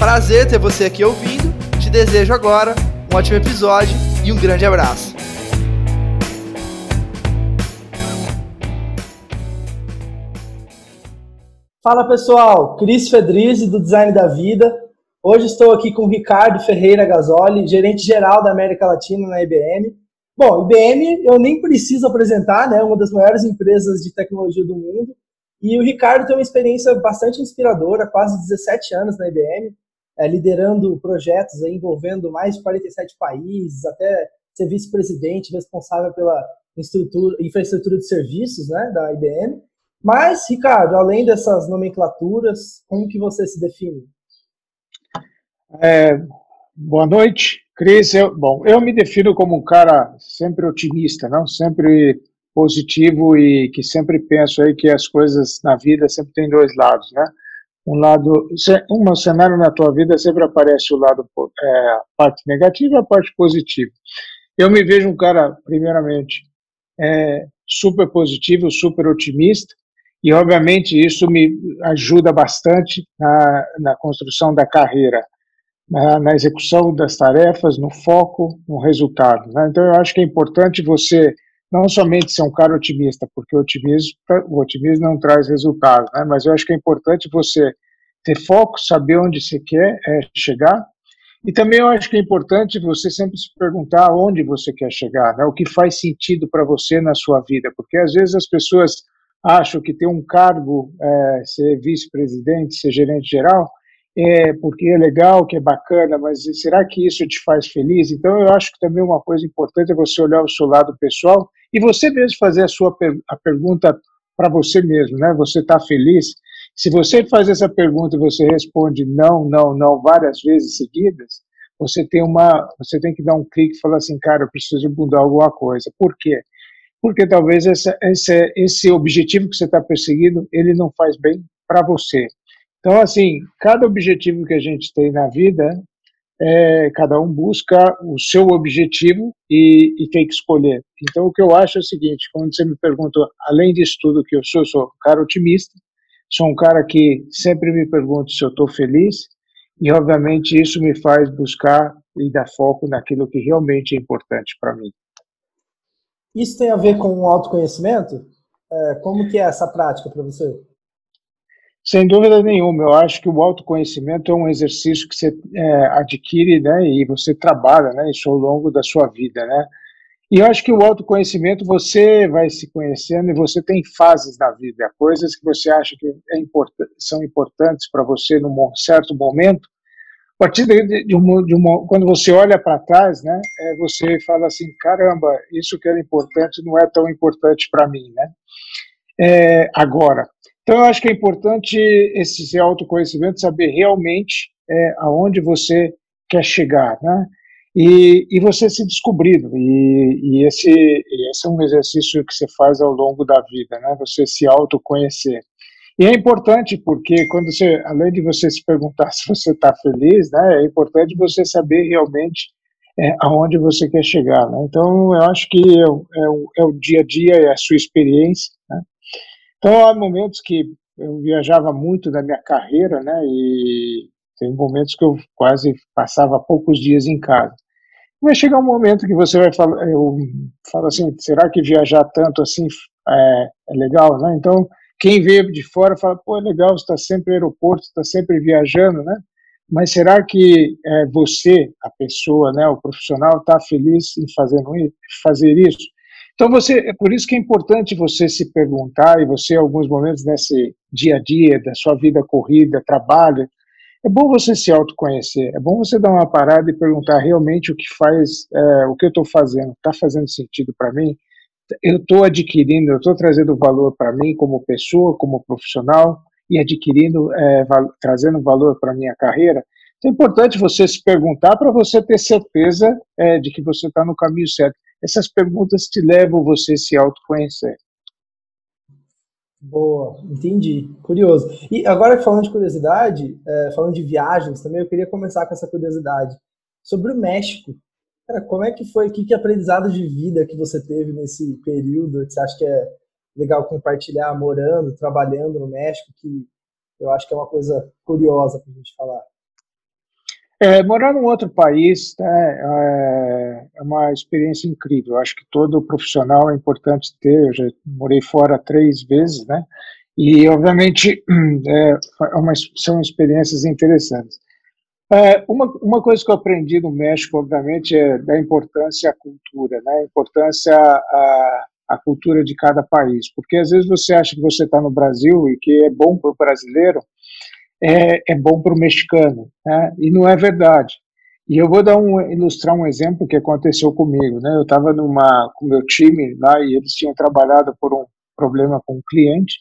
Prazer ter você aqui ouvindo. Te desejo agora um ótimo episódio e um grande abraço. Fala pessoal, Cris Fedrizzi do Design da Vida. Hoje estou aqui com Ricardo Ferreira Gasoli, gerente geral da América Latina na IBM. Bom, IBM eu nem preciso apresentar, né? Uma das maiores empresas de tecnologia do mundo. E o Ricardo tem uma experiência bastante inspiradora, quase 17 anos na IBM, é, liderando projetos aí, envolvendo mais de 47 países, até ser vice-presidente responsável pela infraestrutura de serviços né, da IBM. Mas, Ricardo, além dessas nomenclaturas, como que você se define? É, boa noite, Cris. Eu, bom, eu me defino como um cara sempre otimista, não? Sempre positivo e que sempre penso aí que as coisas na vida sempre tem dois lados, né? Um lado, um cenário na tua vida sempre aparece o lado, é, a parte negativa e a parte positiva. Eu me vejo um cara, primeiramente, é, super positivo, super otimista, e obviamente isso me ajuda bastante na, na construção da carreira, na, na, execução das tarefas, no foco, no resultado. Né? Então eu acho que é importante você não somente ser um cara otimista, porque o otimismo, o otimismo não traz resultado, né? mas eu acho que é importante você ter foco, saber onde você quer é, chegar, e também eu acho que é importante você sempre se perguntar onde você quer chegar, né? o que faz sentido para você na sua vida, porque às vezes as pessoas acham que ter um cargo, é, ser vice-presidente, ser gerente geral, é porque é legal, que é bacana, mas será que isso te faz feliz? Então, eu acho que também uma coisa importante é você olhar o seu lado pessoal e você mesmo fazer a sua a pergunta para você mesmo, né? Você está feliz? Se você faz essa pergunta e você responde não, não, não várias vezes seguidas, você tem uma, você tem que dar um clique e falar assim, cara, eu preciso mudar alguma coisa. Por quê? Porque talvez essa, esse, esse objetivo que você está perseguindo, ele não faz bem para você. Então, assim, cada objetivo que a gente tem na vida, é, cada um busca o seu objetivo e, e, tem que escolher. Então, o que eu acho é o seguinte: quando você me pergunta, além disso tudo que eu sou, eu sou um cara otimista, sou um cara que sempre me pergunto se eu estou feliz, e obviamente isso me faz buscar e dar foco naquilo que realmente é importante para mim. Isso tem a ver com o autoconhecimento? É, como que é essa prática para você? Sem dúvida nenhuma, eu acho que o autoconhecimento é um exercício que você é, adquire, né, e você trabalha, né, isso ao longo da sua vida, né. E eu acho que o autoconhecimento você vai se conhecendo e você tem fases na vida, coisas que você acha que é import são importantes para você num certo momento. A partir de, de, uma, de uma, quando você olha para trás, né, é, você fala assim, caramba, isso que era importante não é tão importante para mim, né. É, agora, então, eu acho que é importante esse autoconhecimento, saber realmente é, aonde você quer chegar, né? E, e você se descobrir. E, e esse, esse é um exercício que você faz ao longo da vida, né? Você se autoconhecer. E é importante porque quando você, além de você se perguntar se você está feliz, né, é importante você saber realmente é, aonde você quer chegar. Né? Então, eu acho que é, é, é o dia a dia, é a sua experiência, né? Então, há momentos que eu viajava muito na minha carreira, né? E tem momentos que eu quase passava poucos dias em casa. Vai chegar um momento que você vai falar, eu falo assim, será que viajar tanto assim é, é legal, né? Então, quem vê de fora fala, pô, é legal, está sempre no aeroporto, está sempre viajando, né? Mas será que é, você, a pessoa, né, o profissional, está feliz em fazer isso? Então, você, é por isso que é importante você se perguntar, e você, em alguns momentos, nesse dia a dia da sua vida corrida, trabalho, é bom você se autoconhecer, é bom você dar uma parada e perguntar realmente o que faz, é, o que eu estou fazendo, está fazendo sentido para mim? Eu estou adquirindo, eu estou trazendo valor para mim como pessoa, como profissional, e adquirindo, é, val trazendo valor para minha carreira. É importante você se perguntar para você ter certeza é, de que você está no caminho certo. Essas perguntas te levam você a se autoconhecer. Boa, entendi. Curioso. E agora falando de curiosidade, é, falando de viagens também, eu queria começar com essa curiosidade sobre o México. Cara, como é que foi, que, que aprendizado de vida que você teve nesse período que você acha que é legal compartilhar morando, trabalhando no México, que eu acho que é uma coisa curiosa para a gente falar. É, morar num outro país né, é, é uma experiência incrível. Acho que todo profissional é importante ter. Eu já morei fora três vezes, né? E, obviamente, é, é uma, são experiências interessantes. É, uma, uma coisa que eu aprendi no México, obviamente, é da importância à cultura, né? A importância à, à cultura de cada país. Porque, às vezes, você acha que você está no Brasil e que é bom para o brasileiro, é, é bom para o mexicano, né? e não é verdade. E eu vou dar um, ilustrar um exemplo que aconteceu comigo. Né? Eu estava com meu time lá e eles tinham trabalhado por um problema com um cliente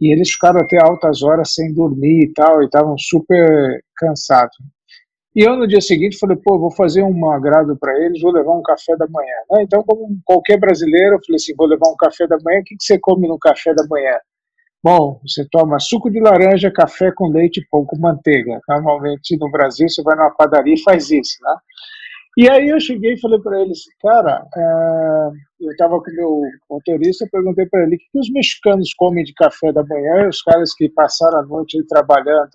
e eles ficaram até altas horas sem dormir e tal, e estavam super cansados. E eu no dia seguinte falei, pô, vou fazer um agrado para eles, vou levar um café da manhã. Né? Então, como qualquer brasileiro, eu falei assim, vou levar um café da manhã, o que, que você come no café da manhã? Bom, você toma suco de laranja, café com leite e pão com manteiga. Normalmente no Brasil você vai numa padaria e faz isso, né? E aí eu cheguei e falei para eles, cara, é... eu estava com meu motorista, perguntei para ele, o que, os mexicanos comem de café da manhã, os caras que passaram a noite aí trabalhando,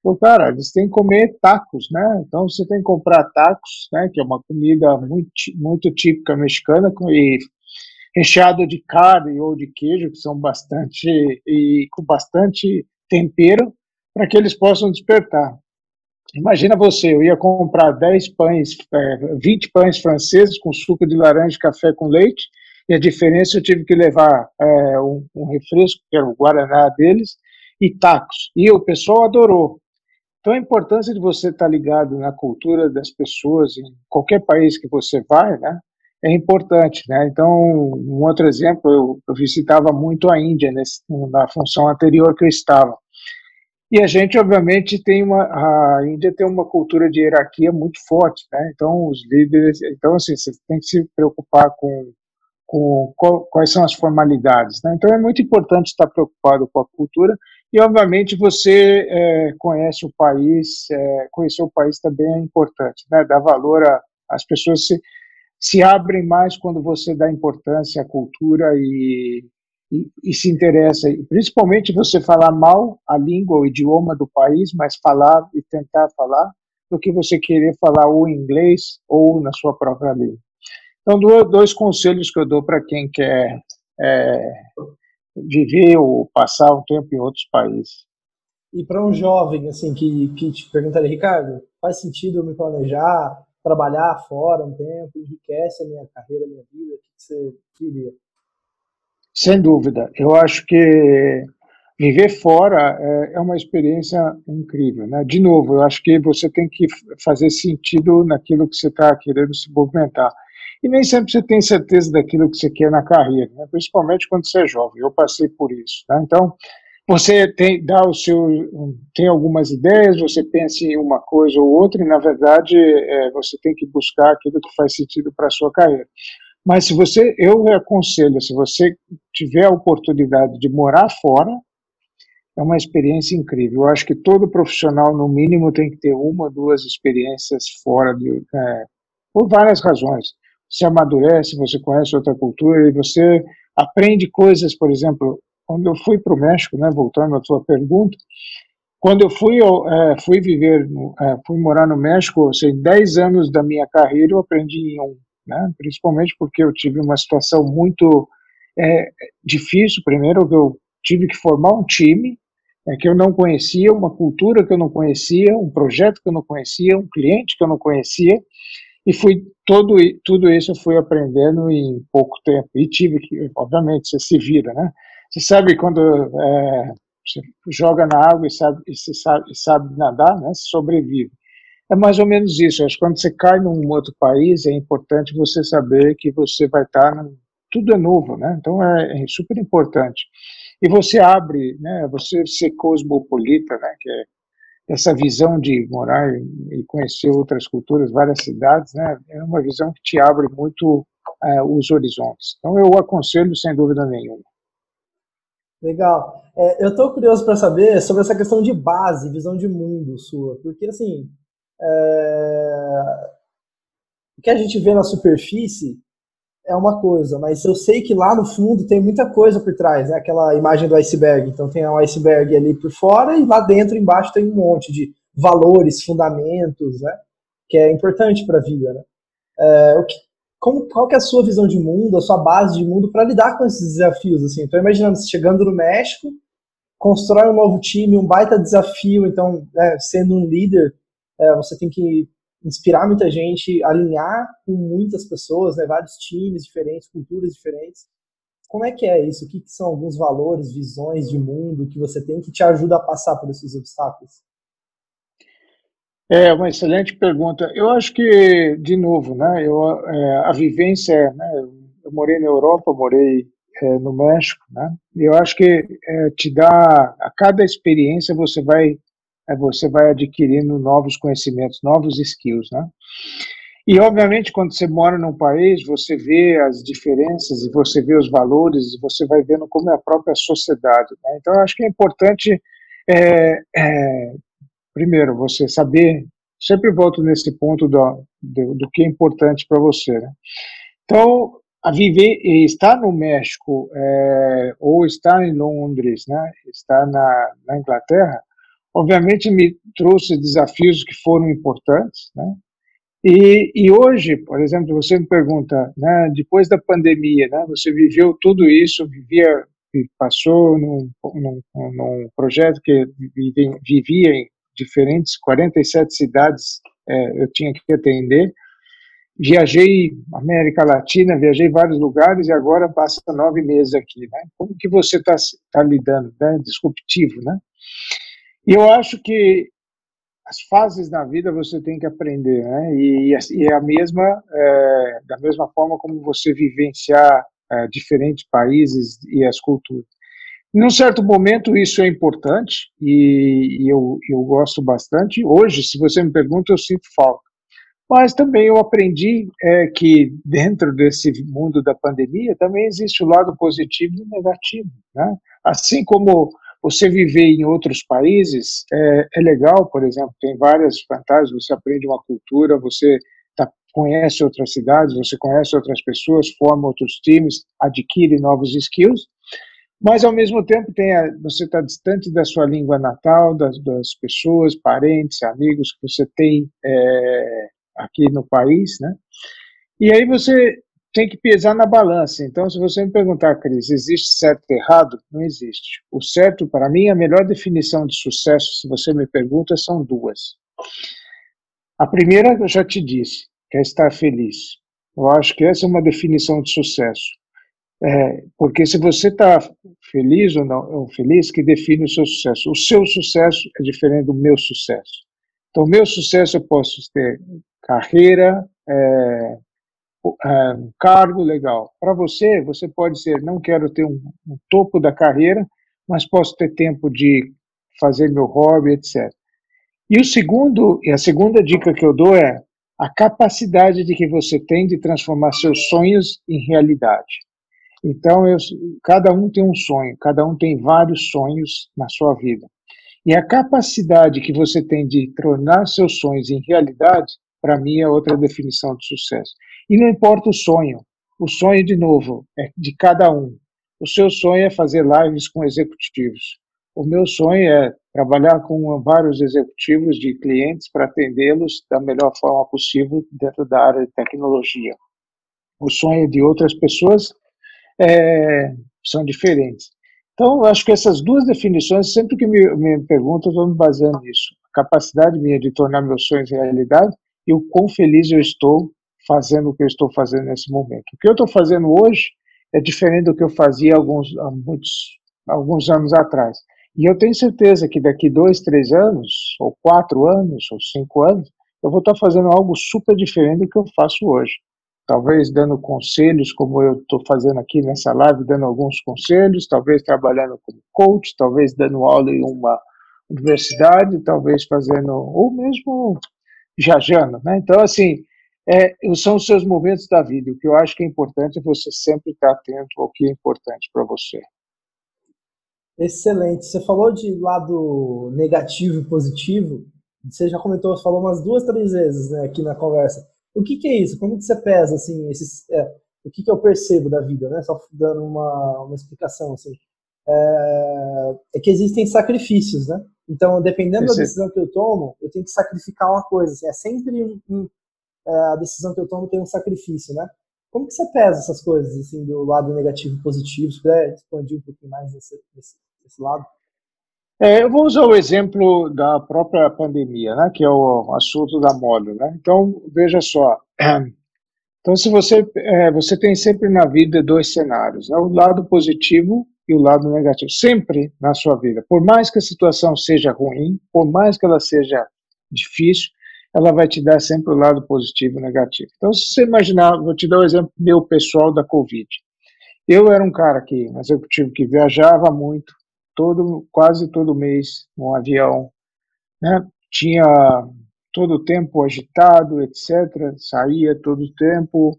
então, cara, eles têm que comer tacos, né? Então você tem que comprar tacos, né? Que é uma comida muito, muito típica mexicana e recheado de carne ou de queijo, que são bastante e com bastante tempero, para que eles possam despertar. Imagina você, eu ia comprar 10 pães, é, 20 pães franceses com suco de laranja e café com leite, e a diferença eu tive que levar é, um, um, refresco, que era o Guaraná deles, e tacos. E o pessoal adorou. Então a importância de você estar ligado na cultura das pessoas em qualquer país que você vai, né? É importante, né? Então, um outro exemplo, eu, eu visitava muito a Índia nesse, na função anterior que eu estava. E a gente, obviamente, tem uma, a Índia tem uma cultura de hierarquia muito forte, né? Então, os líderes, então, assim, você tem que se preocupar com, com quais são as formalidades, né? Então, é muito importante estar preocupado com a cultura e, obviamente, você é, conhece o país, é, conhecer o país também é importante, né? Dar valor às pessoas se se abrem mais quando você dá importância à cultura e, e, e, se interessa, principalmente você falar mal a língua, o idioma do país, mas falar e tentar falar, do que você querer falar ou inglês ou na sua própria língua. Então, dois conselhos que eu dou para quem quer é, viver ou passar um tempo em outros países. E para um jovem assim que, que te perguntaria, Ricardo, faz sentido eu me planejar? Trabalhar fora um tempo, enriquece a minha carreira, a minha vida? O que você diria? Sem dúvida. Eu acho que viver fora é, é uma experiência incrível. Né? De novo, eu acho que você tem que fazer sentido naquilo que você está querendo se movimentar. E nem sempre você tem certeza daquilo que você quer na carreira, né? principalmente quando você é jovem. Eu passei por isso. Né? Então, você tem, dá o seu, tem algumas ideias, você pensa em uma coisa ou outra, e na verdade é, você tem que buscar aquilo que faz sentido para a sua carreira. Mas se você, eu aconselho, se você tiver a oportunidade de morar fora, é uma experiência incrível. Eu acho que todo profissional, no mínimo, tem que ter uma, duas experiências fora, de, é, por várias razões. Você amadurece, você conhece outra cultura e você aprende coisas, por exemplo, quando eu fui para o México, né, voltando à sua pergunta, quando eu fui, eu, é, fui viver, é, fui morar no México, assim, 10 anos da minha carreira eu aprendi em um, né, principalmente porque eu tive uma situação muito é, difícil, primeiro eu tive que formar um time é, que eu não conhecia, uma cultura que eu não conhecia, um projeto que eu não conhecia, um cliente que eu não conhecia, e fui todo tudo isso eu fui aprendendo em pouco tempo. E tive que obviamente você se vira né você sabe quando é, você joga na água e sabe, e sabe, e sabe nadar, né? Sobrevive. É mais ou menos isso. Acho que quando você cai num outro país, é importante você saber que você vai estar. No, tudo é novo, né? Então é, é, super importante. E você abre, né? Você ser cosmopolita, né? Que é, essa visão de morar e conhecer outras culturas, várias cidades, né, é uma visão que te abre muito uh, os horizontes. Então, eu aconselho sem dúvida nenhuma. Legal. É, eu estou curioso para saber sobre essa questão de base, visão de mundo sua, porque assim, é... o que a gente vê na superfície é uma coisa, mas eu sei que lá no fundo tem muita coisa por trás, né? Aquela imagem do iceberg. Então tem um iceberg ali por fora e lá dentro, embaixo, tem um monte de valores, fundamentos, né? Que é importante para a vida, né? É, o que, como, qual que é a sua visão de mundo, a sua base de mundo para lidar com esses desafios? Assim, estou imaginando você chegando no México, constrói um novo time, um baita desafio. Então, né, sendo um líder, é, você tem que inspirar muita gente, alinhar com muitas pessoas, né, vários times diferentes, culturas diferentes. Como é que é isso? O que, que são alguns valores, visões de mundo que você tem que te ajuda a passar por esses obstáculos? É uma excelente pergunta. Eu acho que, de novo, né, eu, é, a vivência, né, eu morei na Europa, morei é, no México, né, eu acho que é, te dá, a cada experiência você vai é, você vai adquirindo novos conhecimentos, novos skills, né? E, obviamente, quando você mora num país, você vê as diferenças e você vê os valores e você vai vendo como é a própria sociedade. Né? Então, eu acho que é importante, é, é, primeiro, você saber, sempre volto nesse ponto do, do, do que é importante para você. Né? Então, a viver, estar no México é, ou estar em Londres, né? estar na, na Inglaterra, obviamente me trouxe desafios que foram importantes, né? E, e hoje, por exemplo, você me pergunta, né, depois da pandemia, né, você viveu tudo isso, vivia, passou num, num, num projeto que vivia, vivia em diferentes 47 cidades, é, eu tinha que atender. Viajei América Latina, viajei vários lugares e agora passa nove meses aqui, né? Como que você está tá lidando, né? Disruptivo, né? E eu acho que as fases da vida você tem que aprender, né? E, e é a mesma, é, da mesma forma como você vivenciar é, diferentes países e as culturas. Num certo momento isso é importante e, eu, eu gosto bastante. Hoje, se você me pergunta, eu sinto falta. Mas também eu aprendi é, que dentro desse mundo da pandemia também existe o lado positivo e negativo, né? Assim como você viver em outros países é, é legal, por exemplo, tem várias vantagens, você aprende uma cultura, você tá, conhece outras cidades, você conhece outras pessoas, forma outros times, adquire novos skills, mas ao mesmo tempo tem a, você está distante da sua língua natal, das, das, pessoas, parentes, amigos que você tem é, aqui no país, né? E aí você tem que pesar na balança. Então, se você me perguntar, Cris, existe certo e errado? Não existe. O certo, para mim, a melhor definição de sucesso, se você me pergunta, são duas. A primeira, eu já te disse, que é estar feliz. Eu acho que essa é uma definição de sucesso. É, porque se você está feliz ou não, ou feliz, que define o seu sucesso. O seu sucesso é diferente do meu sucesso. Então, meu sucesso eu posso ter carreira, é, é, um cargo legal. Para você, você pode ser, não quero ter um, um, topo da carreira, mas posso ter tempo de fazer meu hobby, etc. E o segundo, e a segunda dica que eu dou é a capacidade de que você tem de transformar seus sonhos em realidade. Então, eu, cada um tem um sonho, cada um tem vários sonhos na sua vida. E a capacidade que você tem de tornar seus sonhos em realidade, para mim, é outra definição de sucesso. E não importa o sonho. O sonho, de novo, é de cada um. O seu sonho é fazer lives com executivos. O meu sonho é trabalhar com vários executivos de clientes para atendê-los da melhor forma possível dentro da área de tecnologia. O sonho de outras pessoas é, são diferentes. Então, acho que essas duas definições, sempre que me, me perguntam, estou me baseando nisso. A capacidade minha de tornar meus sonhos realidade e o quão feliz eu estou fazendo o que eu estou fazendo nesse momento. O que eu estou fazendo hoje é diferente do que eu fazia alguns, muitos, alguns anos atrás. E eu tenho certeza que daqui dois, três anos, ou quatro anos, ou cinco anos, eu vou estar fazendo algo super diferente do que eu faço hoje. Talvez dando conselhos, como eu estou fazendo aqui nessa live, dando alguns conselhos, talvez trabalhando como coach, talvez dando aula em uma universidade, talvez fazendo, ou mesmo viajando, né? Então, assim, é, são os seus momentos da vida. O que eu acho que é importante é você sempre estar atento ao que é importante para você. Excelente. Você falou de lado negativo e positivo. Você já comentou, falou umas duas, três vezes né, aqui na conversa. O que, que é isso? Como que você pesa assim esses, é, o que, que eu percebo da vida, né? Só dando uma, uma explicação assim. É, é que existem sacrifícios, né? Então, dependendo da decisão que eu tomo, eu tenho que sacrificar uma coisa. Assim, é sempre um, um, é, a decisão que eu tomo tem um sacrifício, né? Como que você pesa essas coisas, assim, do lado negativo e positivo? Se puder expandir um pouquinho mais desse, desse, desse lado. É, eu vou usar o exemplo da própria pandemia, né, que é o assunto da moda. Né? Então, veja só. Então, se você, é, você tem sempre na vida dois cenários, né, o lado positivo e o lado negativo, sempre na sua vida. Por mais que a situação seja ruim, por mais que ela seja difícil, ela vai te dar sempre o lado positivo e negativo. Então, se você imaginar, vou te dar o um exemplo meu pessoal da Covid. Eu era um cara que, executivo que viajava muito, todo, quase todo mês, num avião, né? Tinha todo o tempo agitado, etc. Saía todo o tempo,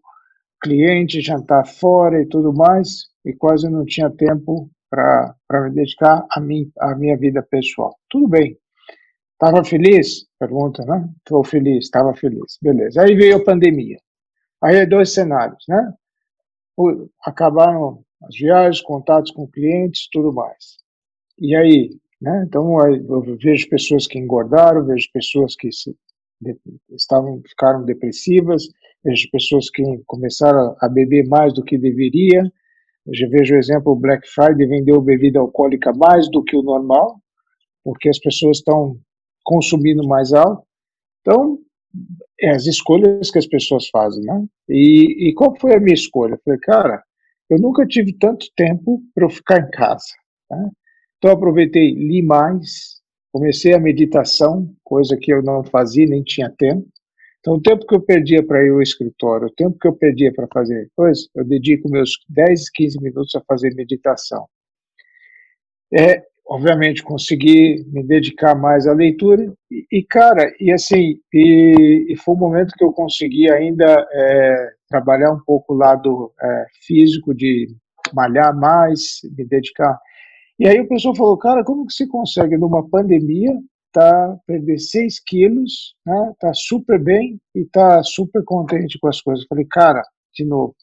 cliente, jantar fora e tudo mais, e quase não tinha tempo para me dedicar à minha, à minha vida pessoal. Tudo bem. Estava feliz? Pergunta, né? Estou feliz, estava feliz. Beleza. Aí veio a pandemia. Aí dois cenários, né? Acabaram as viagens, contatos com clientes, tudo mais. E aí, né? Então eu vejo pessoas que engordaram, vejo pessoas que se, de, estavam ficaram depressivas, vejo pessoas que começaram a beber mais do que deveria. Eu vejo o exemplo, o Black Friday vendeu bebida alcoólica mais do que o normal, porque as pessoas estão consumindo mais alto. Então, é as escolhas que as pessoas fazem, né? E, e qual foi a minha escolha? Eu falei, cara, eu nunca tive tanto tempo para eu ficar em casa. Né? Então aproveitei, li mais, comecei a meditação, coisa que eu não fazia, nem tinha tempo. Então o tempo que eu perdia para ir ao escritório, o tempo que eu perdia para fazer coisas, eu dedico meus 10, 15 minutos a fazer meditação. É, obviamente consegui me dedicar mais à leitura e, e cara e assim e, e, foi um momento que eu consegui ainda é, trabalhar um pouco o lado é, físico de malhar mais me dedicar e aí o pessoal falou, cara, como que você consegue numa pandemia tá perder 6 quilos, né, tá super bem e tá super contente com as coisas. Eu falei, cara, de novo,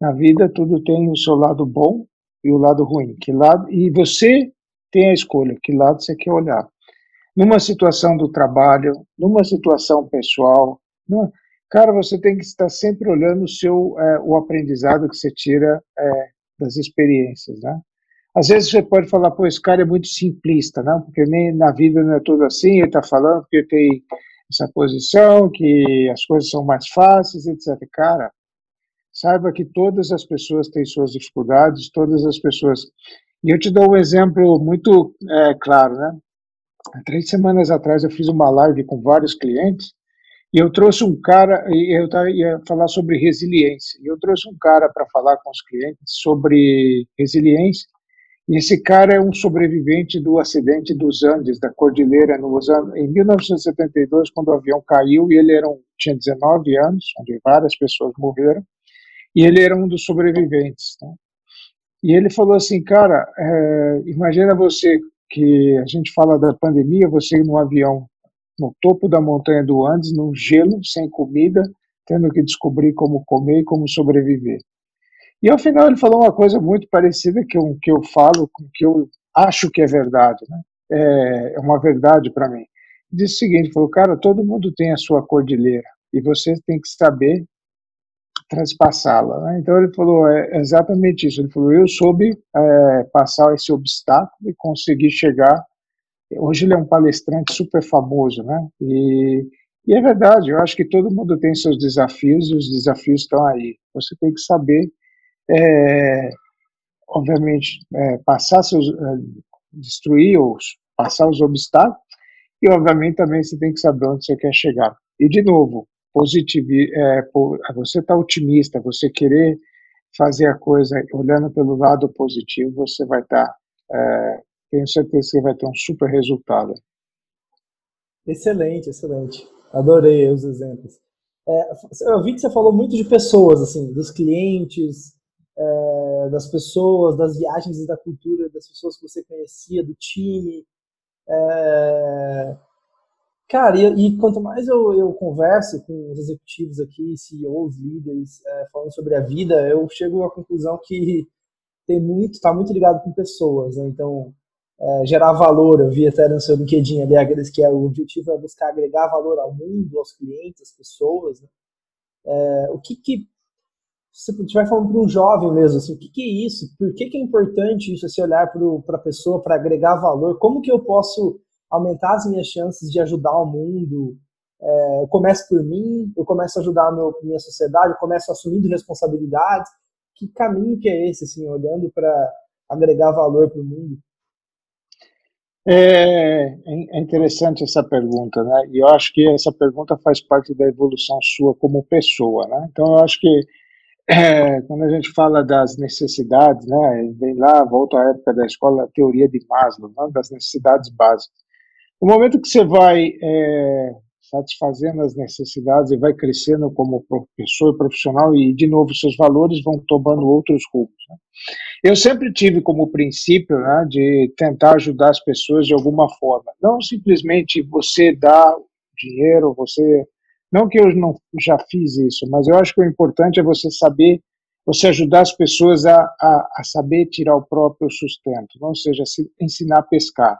na vida tudo tem o seu lado bom e o lado ruim. Que lado e você tem a escolha, que lado você quer olhar. Numa situação do trabalho, numa situação pessoal, numa, cara, você tem que estar sempre olhando o seu é, o aprendizado que você tira é, das experiências, né? Às vezes você pode falar, pô, esse cara é muito simplista, não? Porque nem na vida não é tudo assim, ele está falando que tem essa posição, que as coisas são mais fáceis, etc. Cara, saiba que todas as pessoas têm suas dificuldades, todas as pessoas. E eu te dou um exemplo muito é, claro, né? Três semanas atrás eu fiz uma live com vários clientes e eu trouxe um cara, e eu ia falar sobre resiliência, e eu trouxe um cara para falar com os clientes sobre resiliência, e esse cara é um sobrevivente do acidente dos Andes, da Cordilheira, nos anos, em 1972, quando o avião caiu, e ele era um, tinha 19 anos, onde várias pessoas morreram, e ele era um dos sobreviventes. Né? E ele falou assim, cara, é, imagina você que a gente fala da pandemia, você no avião, no topo da montanha do Andes, no gelo, sem comida, tendo que descobrir como comer e como sobreviver. E ao final ele falou uma coisa muito parecida que eu, que eu falo, que eu acho que é verdade, né? é, é uma verdade para mim. Disse o seguinte, falou, cara, todo mundo tem a sua cordilheira e você tem que saber transpassá-la. Né? Então ele falou é exatamente isso. Ele falou, eu soube é, passar esse obstáculo e consegui chegar. Hoje ele é um palestrante super famoso, né? E, e é verdade. Eu acho que todo mundo tem seus desafios e os desafios estão aí. Você tem que saber é, obviamente, é, passar seus, é, destruir ou passar os obstáculos, e obviamente também você tem que saber onde você quer chegar. E de novo, positivo, é, você está otimista, você querer fazer a coisa olhando pelo lado positivo, você vai estar tá, é, tenho certeza que vai ter um super resultado. Excelente, excelente. Adorei os exemplos. É, eu vi que você falou muito de pessoas, assim, dos clientes, é, das pessoas, das viagens e da cultura das pessoas que você conhecia, do time. É, cara, e, e, quanto mais eu, eu converso com os executivos aqui, CEOs, líderes, é, falando sobre a vida, eu chego à conclusão que tem muito, está muito ligado com pessoas, né? Então, é, gerar valor, eu vi até no seu LinkedIn ali, aqueles que é, o objetivo é buscar agregar valor ao mundo, aos clientes, às pessoas. Né? É, o que que, se você estiver falando para um jovem mesmo, assim, o que que é isso? Por que que é importante isso, esse olhar para a pessoa, para agregar valor? Como que eu posso aumentar as minhas chances de ajudar o mundo? É, eu começo por mim, eu começo a ajudar a meu, minha sociedade, eu começo assumindo responsabilidades. Que caminho que é esse, assim, olhando para agregar valor para o mundo? É, é interessante essa pergunta, né? E eu acho que essa pergunta faz parte da evolução sua como pessoa, né? Então eu acho que é, quando a gente fala das necessidades, né? Vem lá, volta à época da escola, a teoria de Maslow, né, das necessidades básicas. No momento que você vai é, satisfazendo as necessidades e vai crescendo como professor profissional e de novo seus valores vão tomando outros rumos. Né? Eu sempre tive como princípio né, de tentar ajudar as pessoas de alguma forma, não simplesmente você dar dinheiro, você não que eu não já fiz isso, mas eu acho que o importante é você saber, você ajudar as pessoas a, a, a saber tirar o próprio sustento, ou seja, se, ensinar a pescar.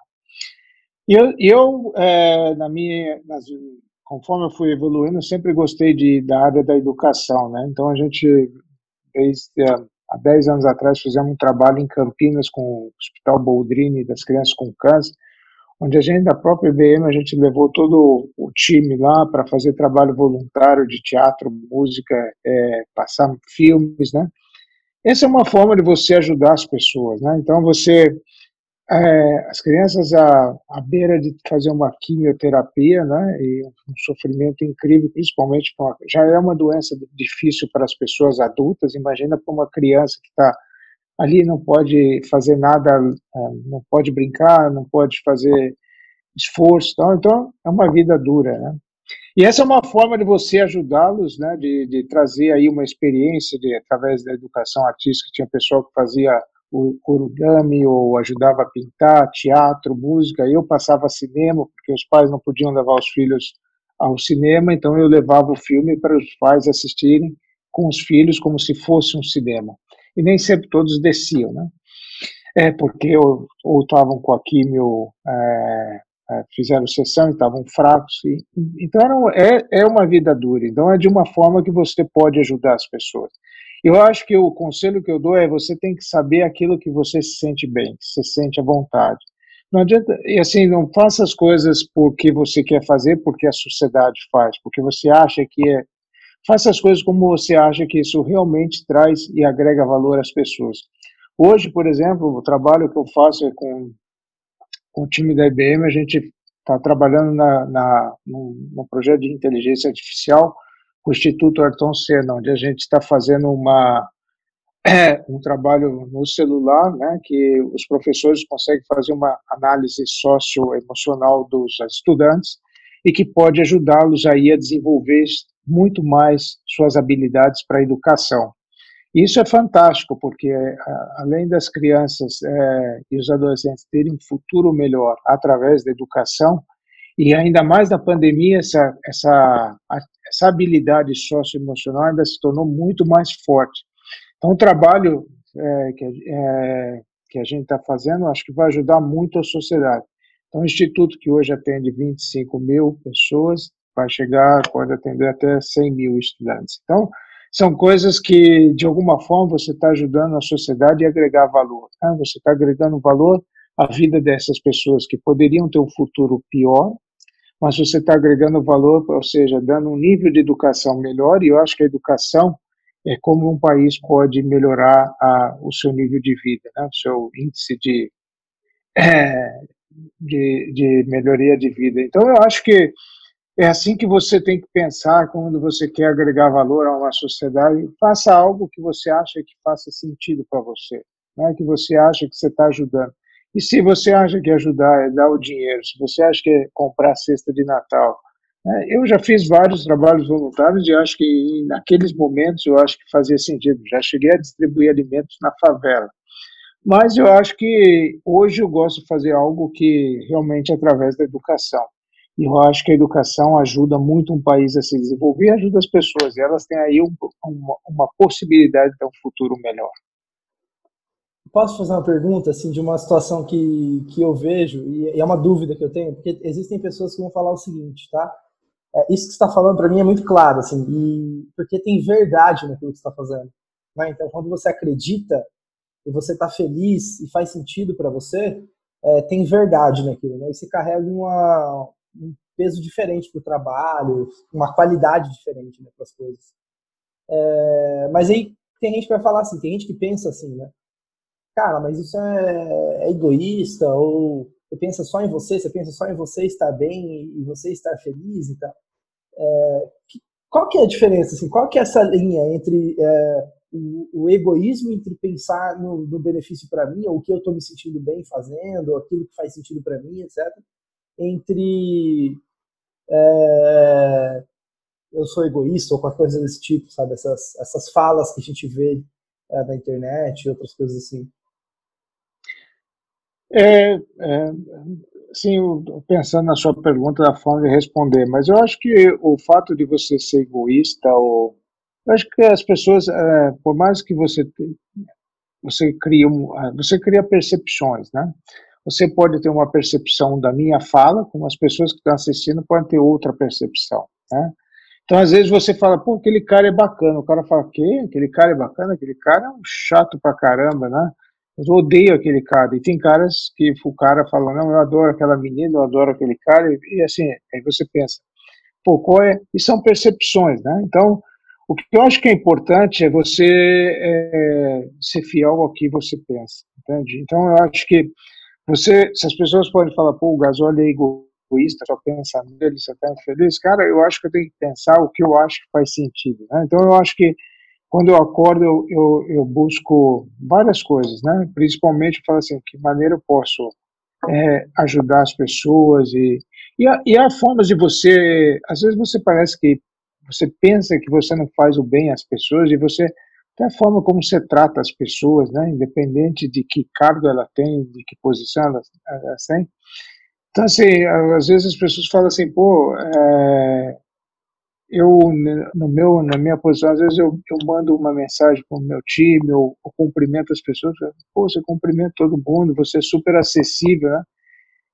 E eu, eu é, na minha, nas, conforme eu fui evoluindo, sempre gostei de, da área da educação, né? Então a gente, desde há 10 anos atrás, fizemos um trabalho em Campinas com o Hospital Boldrini das crianças com câncer, onde a gente, da própria IBM, a gente levou todo o time lá para fazer trabalho voluntário de teatro, música, é, passar filmes, né? Essa é uma forma de você ajudar as pessoas, né? Então, você é, as crianças à, à beira de fazer uma quimioterapia, né, e um sofrimento incrível, principalmente uma, já é uma doença difícil para as pessoas adultas, imagina para uma criança que está ali não pode fazer nada, é, não pode brincar, não pode fazer esforço, então, então é uma vida dura, né. E essa é uma forma de você ajudá-los, né, de, de trazer aí uma experiência de através da educação artística, tinha pessoal que fazia o origami ou ajudava a pintar, teatro, música. Eu passava cinema, porque os pais não podiam levar os filhos ao cinema, então eu levava o filme para os pais assistirem com os filhos como se fosse um cinema. E nem sempre todos desciam, né? É porque ou, estavam com a químio, é, é, fizeram sessão e estavam fracos. E, então era, é, é uma vida dura. Então é de uma forma que você pode ajudar as pessoas. Eu acho que o conselho que eu dou é você tem que saber aquilo que você se sente bem, que você sente à vontade. Não adianta, e assim, não faça as coisas porque você quer fazer, porque a sociedade faz, porque você acha que é. Faça as coisas como você acha que isso realmente traz e agrega valor às pessoas. Hoje, por exemplo, o trabalho que eu faço é com, com o time da IBM, a gente está trabalhando na, na, no projeto de inteligência artificial com o Instituto Ayrton Senna, onde a gente está fazendo uma, um trabalho no celular, né, que os professores conseguem fazer uma análise socioemocional dos estudantes e que pode ajudá-los aí a desenvolver muito mais suas habilidades para a educação. Isso é fantástico, porque além das crianças é, e os adolescentes terem um futuro melhor através da educação, e ainda mais na pandemia, essa, essa, essa habilidade socioemocional ainda se tornou muito mais forte. Então, o trabalho é, que, é, que a gente está fazendo, acho que vai ajudar muito a sociedade. Então, o Instituto, que hoje atende 25 mil pessoas, vai chegar, pode atender até 100 mil estudantes. Então, são coisas que, de alguma forma, você está ajudando a sociedade a agregar valor. Né? Você está agregando valor à vida dessas pessoas que poderiam ter um futuro pior, mas você está agregando valor, ou seja, dando um nível de educação melhor, e eu acho que a educação é como um país pode melhorar a, o seu nível de vida, né? o seu índice de, de, de melhoria de vida. Então, eu acho que é assim que você tem que pensar quando você quer agregar valor a uma sociedade. Faça algo que você acha que faça sentido para você, né? que você acha que você está ajudando. E se você acha que ajudar é dar o dinheiro, se você acha que é comprar cesta de Natal, né? eu já fiz vários trabalhos voluntários e acho que naqueles momentos eu acho que fazia sentido. Já cheguei a distribuir alimentos na favela. Mas eu acho que hoje eu gosto de fazer algo que realmente é através da educação. E eu acho que a educação ajuda muito um país a se desenvolver, ajuda as pessoas, e elas têm aí um, uma, uma possibilidade de ter um futuro melhor. Posso fazer uma pergunta, assim, de uma situação que, que eu vejo, e é uma dúvida que eu tenho, porque existem pessoas que vão falar o seguinte, tá? É, isso que você está falando para mim é muito claro, assim, e, porque tem verdade naquilo que você está fazendo. Né? Então, quando você acredita e você está feliz e faz sentido para você, é, tem verdade naquilo, né? E você carrega uma, um peso diferente para o trabalho, uma qualidade diferente né, para as coisas. É, mas aí tem gente que vai falar assim, tem gente que pensa assim, né? Cara, mas isso é, é egoísta, ou você pensa só em você, você pensa só em você estar bem e você estar feliz e tal. É, qual que é a diferença, assim, qual que é essa linha entre é, o, o, egoísmo, entre pensar no, no benefício para mim, ou o que eu estou me sentindo bem fazendo, ou aquilo que faz sentido para mim, etc., entre é, eu sou egoísta ou qualquer coisa desse tipo, sabe? Essas, essas falas que a gente vê é, na internet e outras coisas assim. É, é, sim, pensando na sua pergunta, da forma de responder, mas eu acho que o fato de você ser egoísta, ou, eu acho que as pessoas, é, por mais que você você cria, você cria percepções, né? Você pode ter uma percepção da minha fala, como as pessoas que estão assistindo podem ter outra percepção, né? Então, às vezes você fala, pô, aquele cara é bacana. O cara fala, que? Aquele cara é bacana? Aquele cara é um chato pra caramba, né? Eu odeio aquele cara. E tem caras que o cara fala, não, eu adoro aquela menina, eu adoro aquele cara. E, e assim, aí você pensa, pô, qual é? E são percepções, né? Então, o que eu acho que é importante é você é, ser fiel ao que você pensa, entende? Então, eu acho que você, se as pessoas podem falar, pô, o Gasol é egoísta, só pensa nele, você está infeliz, cara, eu acho que eu tenho que pensar o que eu acho que faz sentido, né? Então, eu acho que quando eu acordo, eu, eu, eu, busco várias coisas, né? Principalmente, eu falo assim, que maneira eu posso é, ajudar as pessoas e, e, há, e há formas de você, às vezes você parece que você pensa que você não faz o bem às pessoas e você tem a forma como você trata as pessoas, né? Independente de que cargo ela tem, de que posição ela, ela tem. Então, assim, às vezes as pessoas falam assim, pô, é, eu no meu na minha posição às vezes eu, eu mando uma mensagem para o meu time eu, eu, cumprimento as pessoas pô você cumprimenta todo mundo você é super acessível né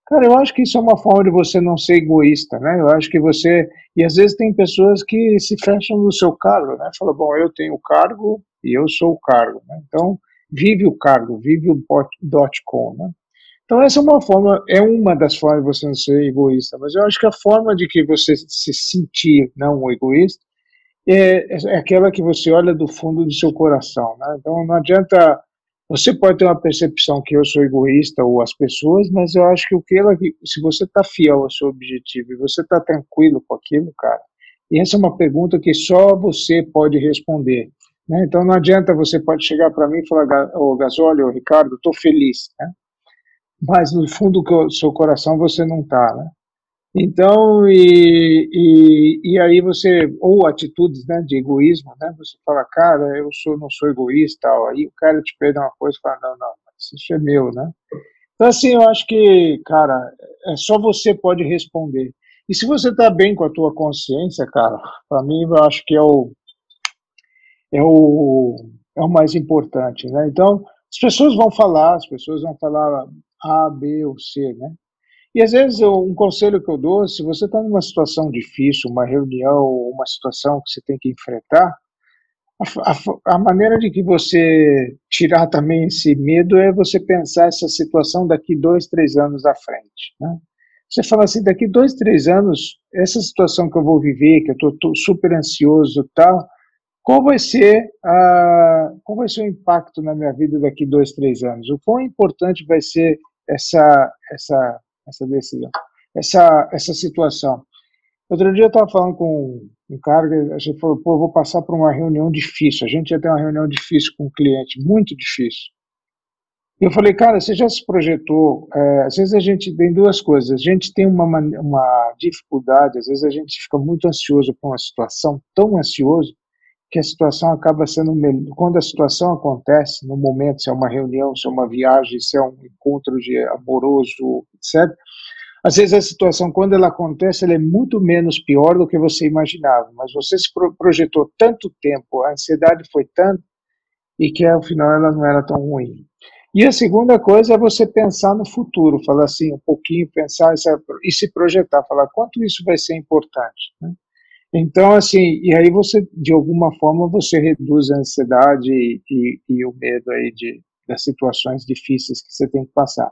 cara eu acho que isso é uma forma de você não ser egoísta né eu acho que você e às vezes tem pessoas que se fecham no seu cargo né fala bom eu tenho o cargo e eu sou o cargo né? então vive o cargo vive o dot com né então essa é uma forma, é uma das formas de você não ser egoísta, mas eu acho que a forma de que você se sentir não egoísta é, é aquela que você olha do fundo do seu coração, né? Então não adianta, você pode ter uma percepção que eu sou egoísta ou as pessoas, mas eu acho que o que ela, se você está fiel ao seu objetivo e você está tranquilo com aquilo, cara, e essa é uma pergunta que só você pode responder. Né? Então não adianta você pode chegar para mim e falar, ô oh, Ricardo, estou feliz. Né? mas no fundo do seu coração você não está, né? Então, e, e, e, aí você, ou atitudes né, de egoísmo, né? Você fala, cara, eu sou, não sou egoísta, tal. aí o cara te pede uma coisa e fala, não, não, isso é meu, né? Então, assim, eu acho que, cara, é só você pode responder. E se você está bem com a tua consciência, cara, para mim, eu acho que é o, é o, é o mais importante, né? Então, as pessoas vão falar, as pessoas vão falar A, B ou C, né? E às vezes um conselho que eu dou, se você está numa situação difícil, uma reunião, uma situação que você tem que enfrentar, a, a, a, maneira de que você tirar também esse medo é você pensar essa situação daqui dois, três anos à frente. Né? Você fala assim, daqui dois, três anos, essa situação que eu vou viver, que eu estou super ansioso tal, qual vai ser a, qual vai ser o impacto na minha vida daqui dois, três anos? O quão importante vai ser essa essa essa decisão, essa essa situação? Outro dia eu estava falando com um cara, a gente falou, pô, eu vou passar por uma reunião difícil. A gente ia ter uma reunião difícil com um cliente, muito difícil. Eu falei, cara, você já se projetou? É, às vezes a gente tem duas coisas. A gente tem uma, uma dificuldade, às vezes a gente fica muito ansioso por uma situação, tão ansioso, que a situação acaba sendo. Quando a situação acontece, no momento, se é uma reunião, se é uma viagem, se é um encontro de amoroso, etc. Às vezes a situação, quando ela acontece, ela é muito menos pior do que você imaginava, mas você se projetou tanto tempo, a ansiedade foi tanto, e que ao final ela não era tão ruim. E a segunda coisa é você pensar no futuro, falar assim, um pouquinho, pensar e se projetar, falar quanto isso vai ser importante. Né? Então, assim, e aí você, de alguma forma, você reduz a ansiedade e, e, e o medo aí de, das situações difíceis que você tem que passar.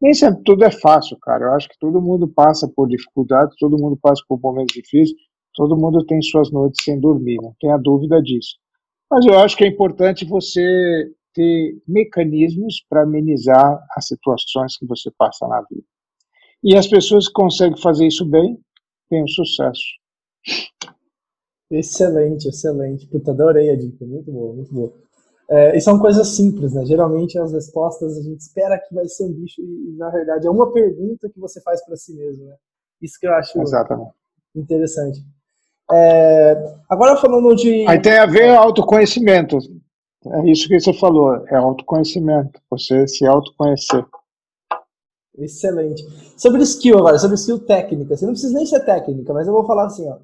Nem sempre tudo é fácil, cara. Eu acho que todo mundo passa por dificuldades, todo mundo passa por momentos difíceis, todo mundo tem suas noites sem dormir, não tenha dúvida disso. Mas eu acho que é importante você ter mecanismos para amenizar as situações que você passa na vida. E as pessoas que conseguem fazer isso bem têm um sucesso. Excelente, excelente. Puta, adorei a dica. Muito boa, muito boa. É, e são coisas simples, né? Geralmente as respostas a gente espera que vai ser um bicho e, na verdade, é uma pergunta que você faz para si mesmo, né? Isso que eu acho Exatamente. interessante. É, agora falando de. Aí tem a ver autoconhecimento. É isso que você falou, é autoconhecimento, você se autoconhecer. Excelente. Sobre skill agora, sobre skill técnica. Você não precisa nem ser técnica, mas eu vou falar assim, ó.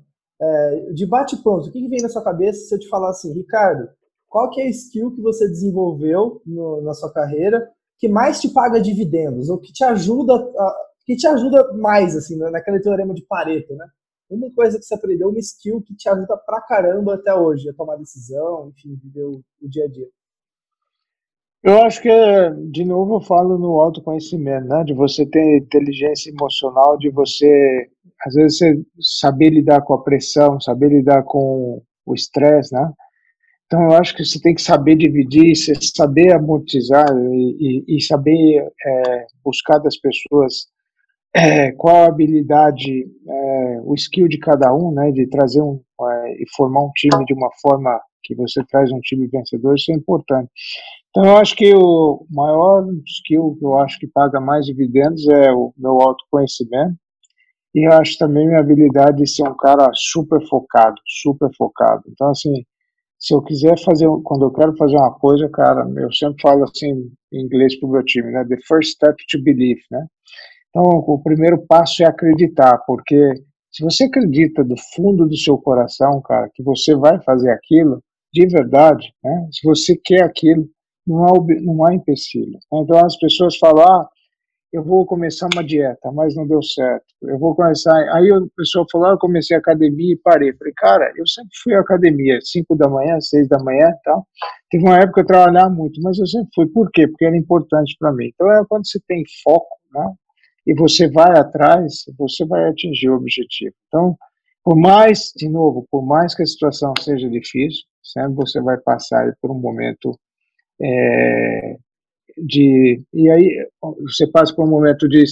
É, de bate pronto, o que, que, vem na sua cabeça se eu te falar assim, Ricardo, qual que é a skill que você desenvolveu no, na sua carreira que mais te paga dividendos, ou que te ajuda, a, que te ajuda mais, assim, naquele teorema de Pareto, né? uma coisa que você aprendeu, uma skill que te ajuda pra caramba até hoje, a tomar decisão, enfim, viver o, o dia a dia? Eu acho que, de novo, eu falo no autoconhecimento, né? De você ter inteligência emocional, de você, às vezes, você saber lidar com a pressão, saber lidar com o estresse, né? Então, eu acho que você tem que saber dividir, saber amortizar e, e, e saber é, buscar das pessoas é, qual a habilidade, é, o skill de cada um, né, de trazer um, é, e formar um time de uma forma que você traz um time vencedor, isso é importante. Então, eu acho que o maior skill que eu acho que paga mais dividendos é o meu autoconhecimento, e eu acho também minha habilidade de ser um cara super focado, super focado. Então, assim, se eu quiser fazer, quando eu quero fazer uma coisa, cara, eu sempre falo assim em inglês para o meu time, né, the first step to believe, né, então, o primeiro passo é acreditar, porque se você acredita do fundo do seu coração, cara, que você vai fazer aquilo de verdade, né? Se você quer aquilo, não há, não há empecilho. Então, as pessoas falam, ah, eu vou começar uma dieta, mas não deu certo. Eu vou começar. Aí a pessoa falou, ah, eu comecei academia e parei. falei, cara, eu sempre fui à academia, 5 da manhã, 6 da manhã e tal. Teve uma época que eu trabalhava muito, mas eu sempre fui. Por quê? Porque era importante para mim. Então, é quando você tem foco, né? e você vai atrás, você vai atingir o objetivo. Então, por mais, de novo, por mais que a situação seja difícil, sempre você vai passar por um momento é, de. E aí você passa por um momento de,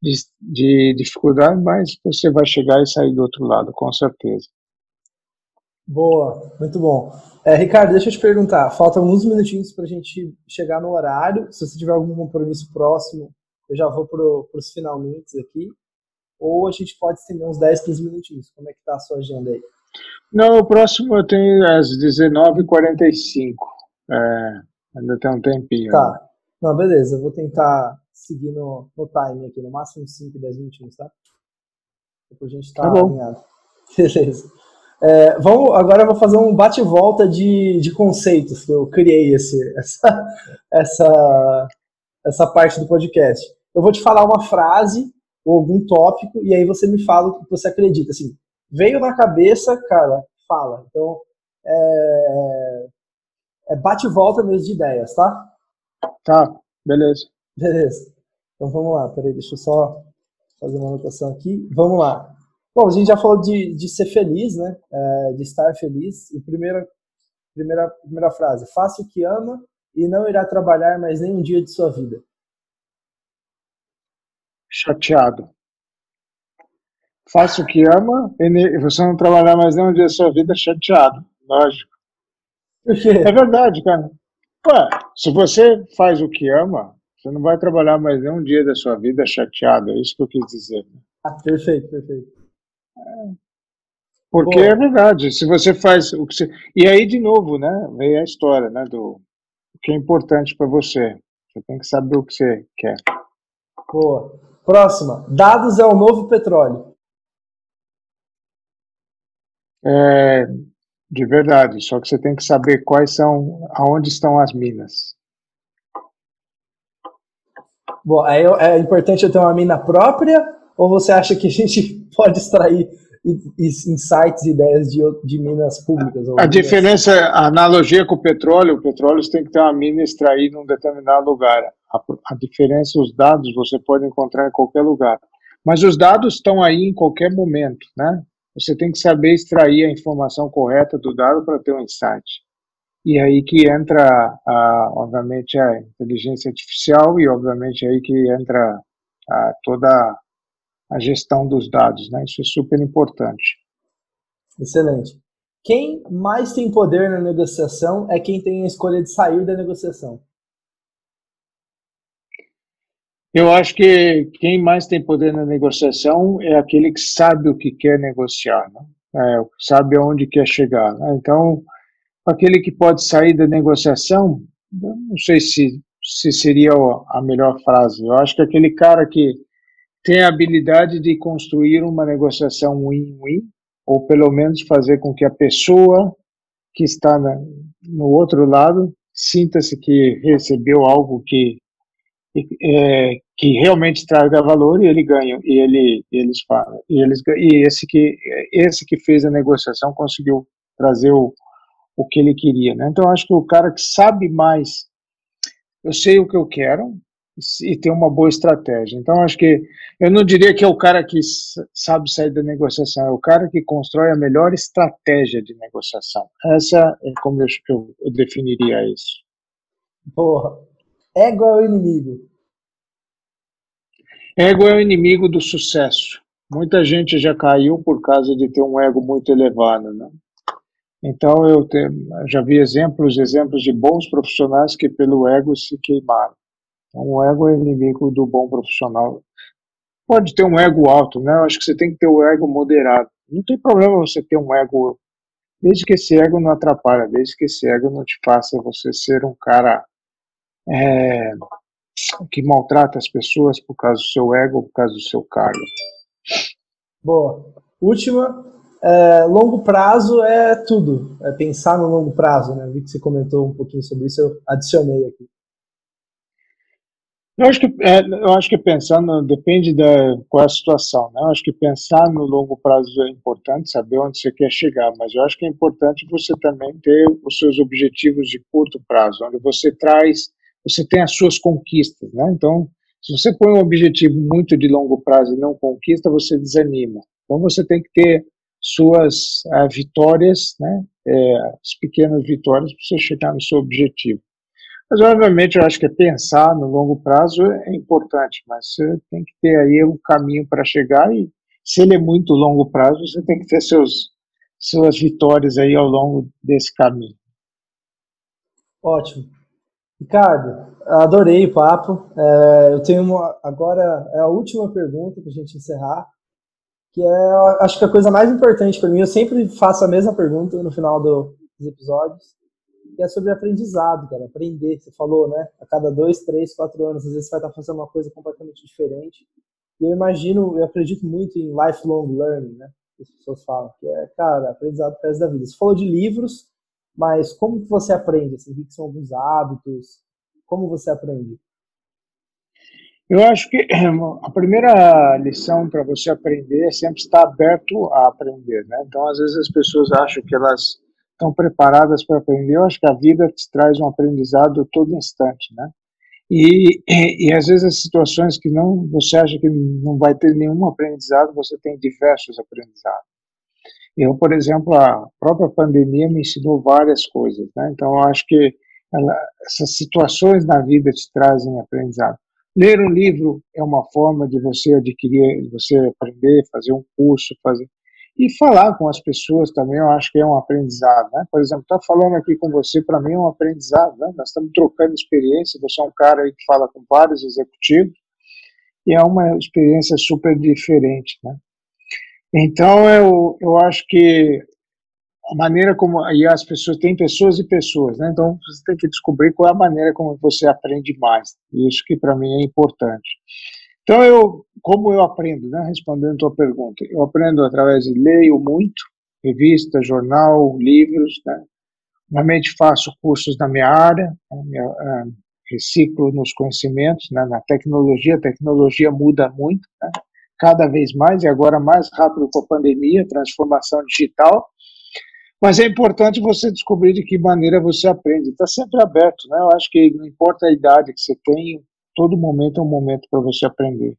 de, de, dificuldade, mas você vai chegar e sair do outro lado, com certeza. Boa, muito bom. É, Ricardo, deixa eu te perguntar. Faltam alguns minutinhos para a gente chegar no horário. Se você tiver algum compromisso próximo, eu já vou para os finalmente aqui, ou a gente pode estender uns 10, 15 minutinhos. Como é que está a sua agenda aí? Não, o próximo eu tenho às 19h45. É, ainda tem um tempinho. Tá. Né? Não, beleza. Eu vou tentar seguir no, no time aqui, no máximo 5, 10 minutinhos, tá? Depois a gente tá, tá alinhado. Beleza. É, vamos, agora eu vou fazer um bate-volta de, de conceitos que eu criei esse, essa, essa, essa parte do podcast. Eu vou te falar uma frase ou algum tópico e aí você me fala o que você acredita. Assim, veio na cabeça, cara, fala. Então, é, é bate e volta mesmo de ideias, tá? Tá, beleza. Beleza. Então vamos lá, peraí, deixa eu só fazer uma anotação aqui. Vamos lá. Bom, a gente já falou de, de ser feliz, né? É, de estar feliz. E primeira, primeira, primeira frase: faça o que ama e não irá trabalhar mais nenhum dia de sua vida? Chateado. Faça o que ama e você não trabalhar mais nenhum dia de sua vida chateado. Lógico. É verdade, cara. Pô, se você faz o que ama, Você não vai trabalhar mais nenhum dia da sua vida chateado, é isso que eu quis dizer. Ah, perfeito, perfeito. Porque é verdade, se você faz o que você... E aí, de novo, né, veio a história, né, do o que é importante para você. Você tem que saber o que você quer. Boa. Próxima. Dados é o novo petróleo. É, de verdade, só que você tem que saber quais são, aonde estão as minas. Bom, aí é importante eu ter uma mina própria ou você acha que a gente pode extrair insights, ideias de, de minas públicas? a diferença, a analogia com o petróleo, o petróleo tem que ter uma mina extraída em um determinado lugar. A, a diferença, os dados você pode encontrar em qualquer lugar. Mas os dados estão aí em qualquer momento, né? Você tem que saber extrair a informação correta do dado para ter um insight. E aí que entra, a, obviamente, a inteligência artificial e, obviamente, aí que entra a, toda a gestão dos dados. Né? Isso é super importante. Excelente. Quem mais tem poder na negociação é quem tem a escolha de sair da negociação. Eu acho que quem mais tem poder na negociação é aquele que sabe o que quer negociar, né? é, sabe aonde quer chegar. Né? Então, aquele que pode sair da negociação, não sei se, se seria a melhor frase. Eu acho que aquele cara que tem a habilidade de construir uma negociação win-win, ou pelo menos fazer com que a pessoa que está na, no outro lado sinta-se que recebeu algo que é, que realmente traga valor e ele ganha e ele eles falam e eles e esse que esse que fez a negociação conseguiu trazer o, o que ele queria né então acho que o cara que sabe mais eu sei o que eu quero e tem uma boa estratégia. Então, acho que eu não diria que é o cara que sabe sair da negociação, é o cara que constrói a melhor estratégia de negociação. Essa é como eu, eu, definiria isso. Boa. Ego é o inimigo. Ego é o inimigo do sucesso. Muita gente já caiu por causa de ter um ego muito elevado, né? Então eu já vi exemplos, exemplos de bons profissionais que pelo ego se queimaram. Então, o ego é inimigo do bom profissional. Pode ter um ego alto, né? Eu acho que você tem que ter o ego moderado. Não tem problema você ter um ego, desde que esse ego não atrapalha, desde que esse ego não te faça você ser um cara é, que maltrata as pessoas por causa do seu ego por causa do seu cargo. Boa. Última, é, longo prazo é tudo. É pensar no longo prazo, né? Vi que você comentou um pouquinho sobre isso, eu adicionei aqui. Eu acho que, é, eu acho que pensando, depende da qual é a situação, né? Eu acho que pensar no longo prazo é importante, saber onde você quer chegar, mas eu acho que é importante você também ter os seus objetivos de curto prazo, onde você traz, você tem as suas conquistas, né? Então, se você põe um objetivo muito de longo prazo e não conquista, você desanima. Então, você tem que ter suas uh, vitórias, né? É, as pequenas vitórias para você chegar no seu objetivo. Mas, obviamente, eu acho que pensar no longo prazo é importante, mas você tem que ter aí um caminho para chegar e, se ele é muito longo prazo, você tem que ter seus, suas vitórias aí ao longo desse caminho. Ótimo. Ricardo, adorei o papo. É, eu tenho uma, agora é a última pergunta para a gente encerrar, que é, acho que a coisa mais importante para mim. Eu sempre faço a mesma pergunta no final do, dos episódios, que é sobre aprendizado, cara. Aprender, você falou, né? A cada dois, três, quatro anos, às vezes você vai estar fazendo uma coisa completamente diferente. E eu imagino, eu acredito muito em lifelong learning, né? Que as pessoas falam, que é, cara, aprendizado para da vida. Você falou de livros, mas como que você aprende? Assim, o que são alguns hábitos? Como você aprende? Eu acho que a primeira lição para você aprender é sempre estar aberto a aprender, né? Então, às vezes as pessoas acham que elas estão preparadas para aprender. Eu acho que a vida te traz um aprendizado todo instante, né? E, e, e, às vezes as situações que não você acha que não vai ter nenhum aprendizado, você tem diversos aprendizados. Eu, por exemplo, a própria pandemia me ensinou várias coisas, né? Então eu acho que ela, essas situações na vida te trazem aprendizado. Ler um livro é uma forma de você adquirir, de você aprender, fazer um curso, fazer E falar com as pessoas também, eu acho que é um aprendizado, né? Por exemplo, estar tá falando aqui com você, para mim, é um aprendizado, né? Nós estamos trocando experiência, você é um cara que fala com vários executivos, e é uma experiência super diferente, né? Então, eu, eu acho que a maneira como e as pessoas tem pessoas e pessoas, né? Então você tem que descobrir qual é a maneira como você aprende mais. Isso que para mim é importante. Então eu, como eu aprendo, né? Respondendo a tua pergunta, eu aprendo através de leio muito, revista, jornal, livros, né? Normalmente faço cursos na minha área, né? uh, reciclo nos conhecimentos, né? na tecnologia. A tecnologia muda muito, né? Cada vez mais e agora mais rápido com a pandemia, transformação digital. Mas é importante você descobrir de que maneira você aprende. Está sempre aberto, né? Eu acho que não importa a idade que você tem, todo momento é um momento para você aprender.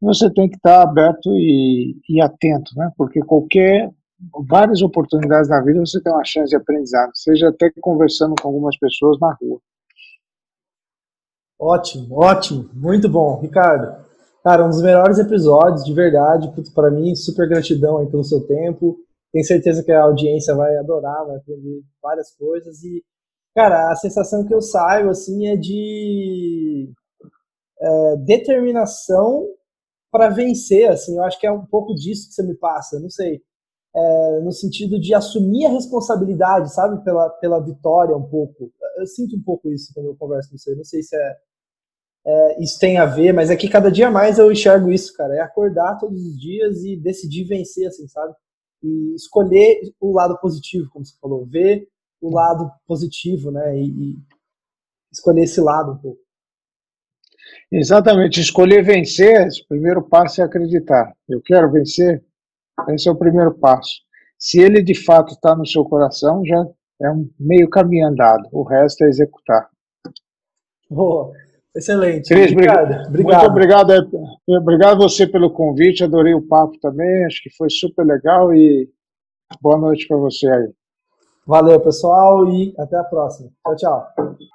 Você tem que estar tá aberto e, e atento, né? Porque qualquer várias oportunidades na vida você tem uma chance de aprendizado, seja até conversando com algumas pessoas na rua. Ótimo, ótimo, muito bom, Ricardo. Cara, um dos melhores episódios, de verdade, para mim, super gratidão aí pelo seu tempo. Tenho certeza que a audiência vai adorar, vai aprender várias coisas e, cara, a sensação que eu saio, assim, é de é, determinação para vencer, assim, eu acho que é um pouco disso que você me passa, não sei, é, no sentido de assumir a responsabilidade, sabe, pela, pela vitória um pouco. Eu sinto um pouco isso quando eu converso com você, não sei se é, é, isso tem a ver, mas é que cada dia mais eu enxergo isso, cara, é acordar todos os dias e decidir vencer, assim, sabe? e escolher o lado positivo, como você falou, ver o lado positivo, né? E, e escolher esse lado um pouco. Exatamente, escolher vencer, o primeiro passo é acreditar. Eu quero vencer, esse é o primeiro passo. Se ele de fato está no seu coração, já é um meio caminho andado, o resto é executar. Boa. Excelente. Cris, obrigado. obrigado. Muito obrigado. Obrigado você pelo convite. Adorei o papo também. Acho que foi super legal e boa noite para você aí. Valeu, pessoal, e até a próxima. Tchau, tchau.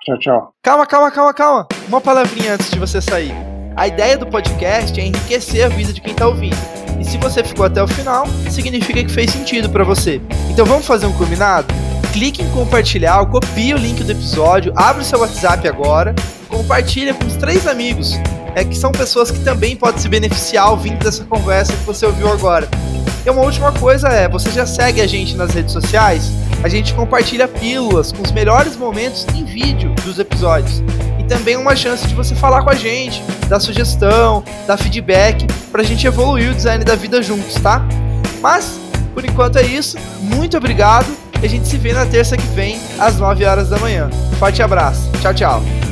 Tchau, tchau. Calma, calma, calma, calma. Uma palavrinha antes de você sair. A ideia do podcast é enriquecer a vida de quem está ouvindo. E se você ficou até o final, significa que fez sentido para você. Então vamos fazer um combinado? Clique em compartilhar, copie o link do episódio, abre o seu WhatsApp agora compartilha com os três amigos, é que são pessoas que também podem se beneficiar ouvindo dessa conversa que você ouviu agora. E uma última coisa é, você já segue a gente nas redes sociais? A gente compartilha pílulas com os melhores momentos em vídeo dos episódios. E também uma chance de você falar com a gente, dar sugestão, dar feedback, pra gente evoluir o design da vida juntos, tá? Mas, por enquanto é isso. Muito obrigado e a gente se vê na terça que vem, às 9 horas da manhã. Forte abraço. Tchau, tchau.